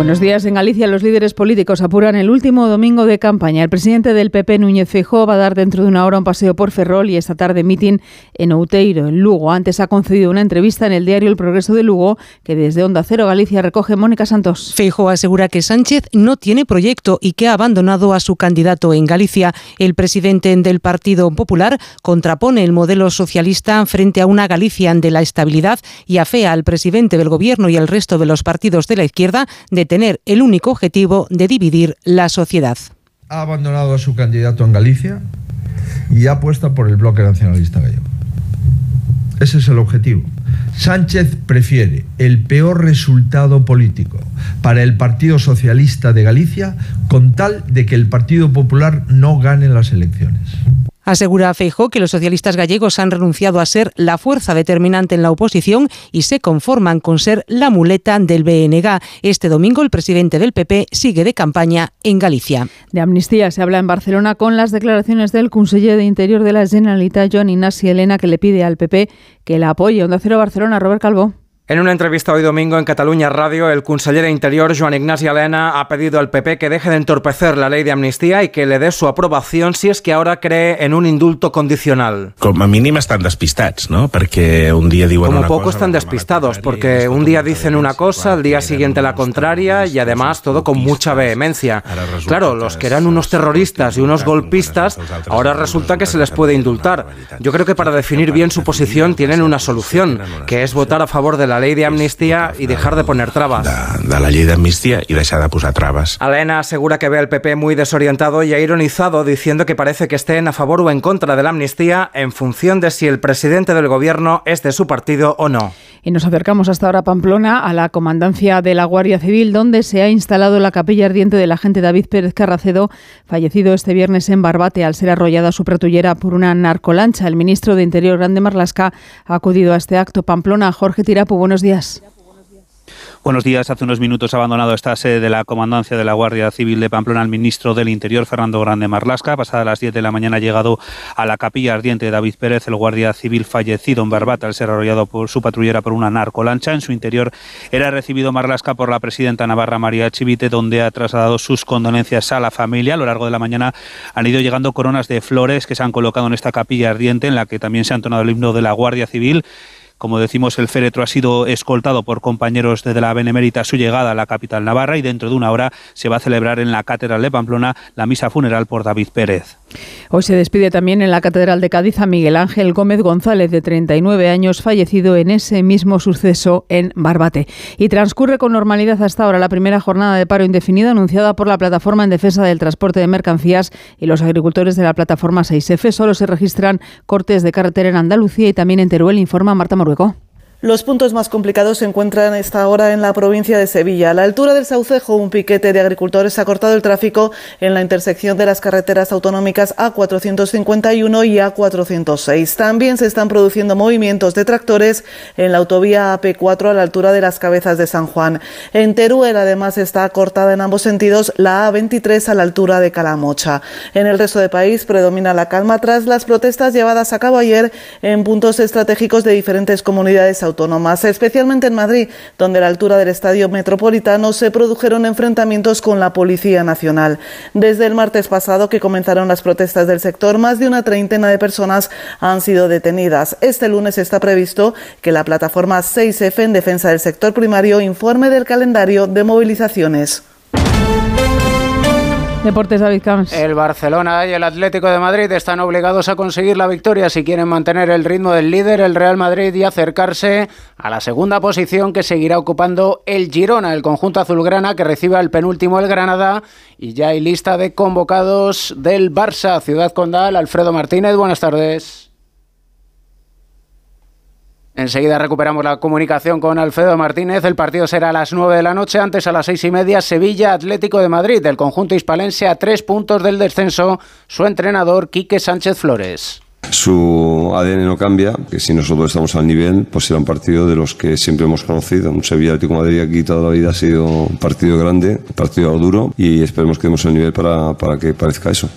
Buenos días. En Galicia los líderes políticos apuran el último domingo de campaña. El presidente del PP, Núñez Feijóo, va a dar dentro de una hora un paseo por Ferrol y esta tarde mitin en Outeiro, en Lugo. Antes ha concedido una entrevista en el diario El Progreso de Lugo, que desde Onda Cero Galicia recoge Mónica Santos. Feijóo asegura que Sánchez no tiene proyecto y que ha abandonado a su candidato en Galicia. El presidente del Partido Popular contrapone el modelo socialista frente a una Galicia de la estabilidad y afea al presidente del Gobierno y al resto de los partidos de la izquierda de tener el único objetivo de dividir la sociedad. Ha abandonado a su candidato en Galicia y apuesta por el bloque nacionalista gallego. Ese es el objetivo. Sánchez prefiere el peor resultado político para el Partido Socialista de Galicia con tal de que el Partido Popular no gane las elecciones. Asegura Feijó que los socialistas gallegos han renunciado a ser la fuerza determinante en la oposición y se conforman con ser la muleta del BNG. Este domingo el presidente del PP sigue de campaña en Galicia. De amnistía se habla en Barcelona con las declaraciones del conseller de Interior de la Generalitat, Joan Ignasi Elena, que le pide al PP que la apoye. Onda Cero Barcelona, Robert Calvo. En una entrevista hoy domingo en Cataluña Radio, el conseller de Interior, Joan Ignasi Elena, ha pedido al PP que deje de entorpecer la ley de amnistía y que le dé su aprobación si es que ahora cree en un indulto condicional. Como mínimo están despistados, ¿no? Porque un día digo Como poco están despistados, porque un día dicen una cosa, al día siguiente la contraria y además todo con mucha vehemencia. Claro, los que eran unos terroristas y unos golpistas, ahora resulta que se les puede indultar. Yo creo que para definir bien su posición tienen una solución, que es votar a favor de la ley de amnistía y dejar de poner trabas. De, de la ley d'amnistia i deixar de posar traves. Elena asegura que ve al PP muy desorientado y ha ironizado diciendo que parece que estén a favor o en contra de la amnistía en función de si el presidente del gobierno es de su partido o no. Y nos acercamos hasta ahora a Pamplona, a la comandancia de la Guardia Civil, donde se ha instalado la capilla ardiente del agente David Pérez Carracedo, fallecido este viernes en Barbate al ser arrollada su pretullera por una narcolancha. El ministro de Interior, Grande Marlasca, ha acudido a este acto. Pamplona, Jorge Tirapu, buenos días. Buenos días. Hace unos minutos ha abandonado esta sede de la Comandancia de la Guardia Civil de Pamplona el ministro del Interior, Fernando Grande Marlasca. Pasada las 10 de la mañana ha llegado a la capilla ardiente de David Pérez, el guardia civil fallecido en Barbata al ser arrollado por su patrullera por una narcolancha. En su interior era recibido Marlasca por la presidenta Navarra María Chivite, donde ha trasladado sus condolencias a la familia. A lo largo de la mañana han ido llegando coronas de flores que se han colocado en esta capilla ardiente, en la que también se ha entonado el himno de la Guardia Civil. Como decimos, el féretro ha sido escoltado por compañeros desde la Benemérita a su llegada a la capital navarra y dentro de una hora se va a celebrar en la Catedral de Pamplona la misa funeral por David Pérez. Hoy se despide también en la Catedral de Cádiz a Miguel Ángel Gómez González, de 39 años, fallecido en ese mismo suceso en Barbate. Y transcurre con normalidad hasta ahora la primera jornada de paro indefinido anunciada por la Plataforma en Defensa del Transporte de Mercancías y los agricultores de la plataforma 6F. Solo se registran cortes de carretera en Andalucía y también en Teruel, informa Marta luego. Los puntos más complicados se encuentran esta hora en la provincia de Sevilla. A la altura del Saucejo, un piquete de agricultores ha cortado el tráfico en la intersección de las carreteras autonómicas A451 y A406. También se están produciendo movimientos de tractores en la autovía AP4 a la altura de las cabezas de San Juan. En Teruel, además, está cortada en ambos sentidos la A23 a la altura de Calamocha. En el resto del país predomina la calma tras las protestas llevadas a cabo ayer en puntos estratégicos de diferentes comunidades autónomas autónomas, especialmente en Madrid, donde a la altura del Estadio Metropolitano se produjeron enfrentamientos con la Policía Nacional. Desde el martes pasado que comenzaron las protestas del sector, más de una treintena de personas han sido detenidas. Este lunes está previsto que la plataforma 6F en defensa del sector primario informe del calendario de movilizaciones. Deportes David Camps. El Barcelona y el Atlético de Madrid están obligados a conseguir la victoria si quieren mantener el ritmo del líder, el Real Madrid, y acercarse a la segunda posición que seguirá ocupando el Girona, el conjunto azulgrana que recibe al penúltimo el Granada. Y ya hay lista de convocados del Barça, Ciudad Condal, Alfredo Martínez. Buenas tardes. Enseguida recuperamos la comunicación con Alfredo Martínez. El partido será a las 9 de la noche, antes a las seis y media, Sevilla Atlético de Madrid, del conjunto hispalense a tres puntos del descenso, su entrenador Quique Sánchez Flores. Su ADN no cambia, que si nosotros estamos al nivel, pues será un partido de los que siempre hemos conocido. Un Sevilla Atlético Madrid aquí toda la vida ha sido un partido grande, un partido duro y esperemos que demos el nivel para, para que parezca eso.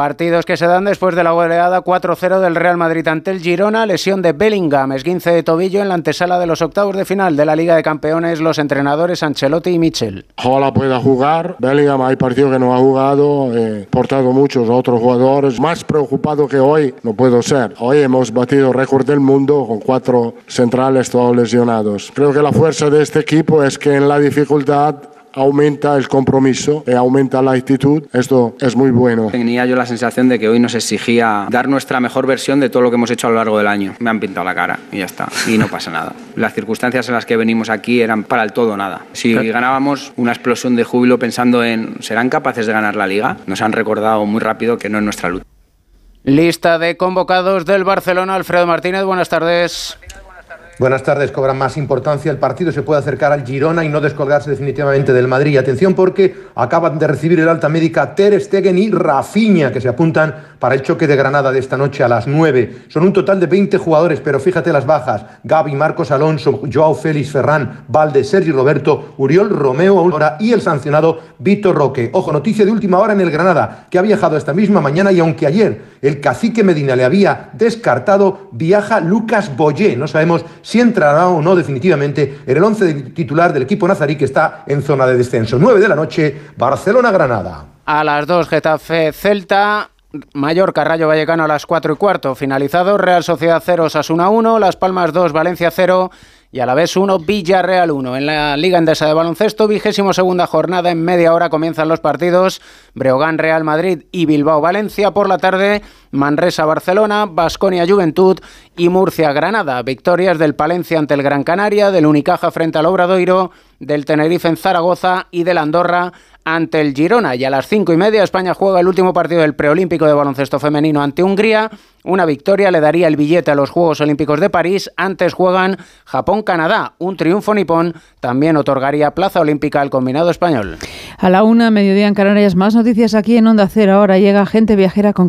Partidos que se dan después de la goleada 4-0 del Real Madrid ante el Girona, lesión de Bellingham, esguince de tobillo en la antesala de los octavos de final de la Liga de Campeones, los entrenadores Ancelotti y Michel. Ojalá pueda jugar. Bellingham hay partido que no ha jugado, portado muchos otros jugadores. Más preocupado que hoy no puedo ser. Hoy hemos batido récord del mundo con cuatro centrales todos lesionados. Creo que la fuerza de este equipo es que en la dificultad aumenta el compromiso, y aumenta la actitud. Esto es muy bueno. Tenía yo la sensación de que hoy nos exigía dar nuestra mejor versión de todo lo que hemos hecho a lo largo del año. Me han pintado la cara y ya está. Y no pasa nada. Las circunstancias en las que venimos aquí eran para el todo nada. Si ganábamos una explosión de júbilo pensando en ¿serán capaces de ganar la liga? Nos han recordado muy rápido que no es nuestra lucha. Lista de convocados del Barcelona, Alfredo Martínez, buenas tardes. Buenas tardes. Cobra más importancia. El partido se puede acercar al Girona y no descolgarse definitivamente del Madrid. Atención porque acaban de recibir el alta médica Ter Stegen y Rafinha, que se apuntan para el choque de Granada de esta noche a las 9. Son un total de 20 jugadores, pero fíjate las bajas. Gaby, Marcos Alonso, Joao Félix, Ferran, Valde, Sergi Roberto, Uriol, Romeo, Aurora y el sancionado Víctor Roque. Ojo, noticia de última hora en el Granada, que ha viajado esta misma mañana y aunque ayer el cacique Medina le había descartado, viaja Lucas Boyé. No sabemos si entrará o no definitivamente en el once titular del equipo nazarí que está en zona de descenso. 9 de la noche, Barcelona-Granada. A las 2, Getafe Celta. Mallorca, Rayo Vallecano a las 4 y cuarto. Finalizado, Real Sociedad 0, Sasuna 1, Las Palmas 2, Valencia 0 y a la vez 1, Villarreal 1. En la Liga Endesa de Baloncesto, vigésimo segunda jornada, en media hora comienzan los partidos Breogán, Real Madrid y Bilbao, Valencia. Por la tarde, Manresa, Barcelona, Basconia, Juventud y Murcia, Granada. Victorias del Palencia ante el Gran Canaria, del Unicaja frente al Obradoiro, del Tenerife en Zaragoza y del Andorra ante el Girona. Y a las cinco y media España juega el último partido del preolímpico de baloncesto femenino ante Hungría. Una victoria le daría el billete a los Juegos Olímpicos de París. Antes juegan Japón-Canadá. Un triunfo nipón también otorgaría plaza olímpica al combinado español. A la una, mediodía en Canarias, más noticias aquí en Onda Cero. Ahora llega gente viajera con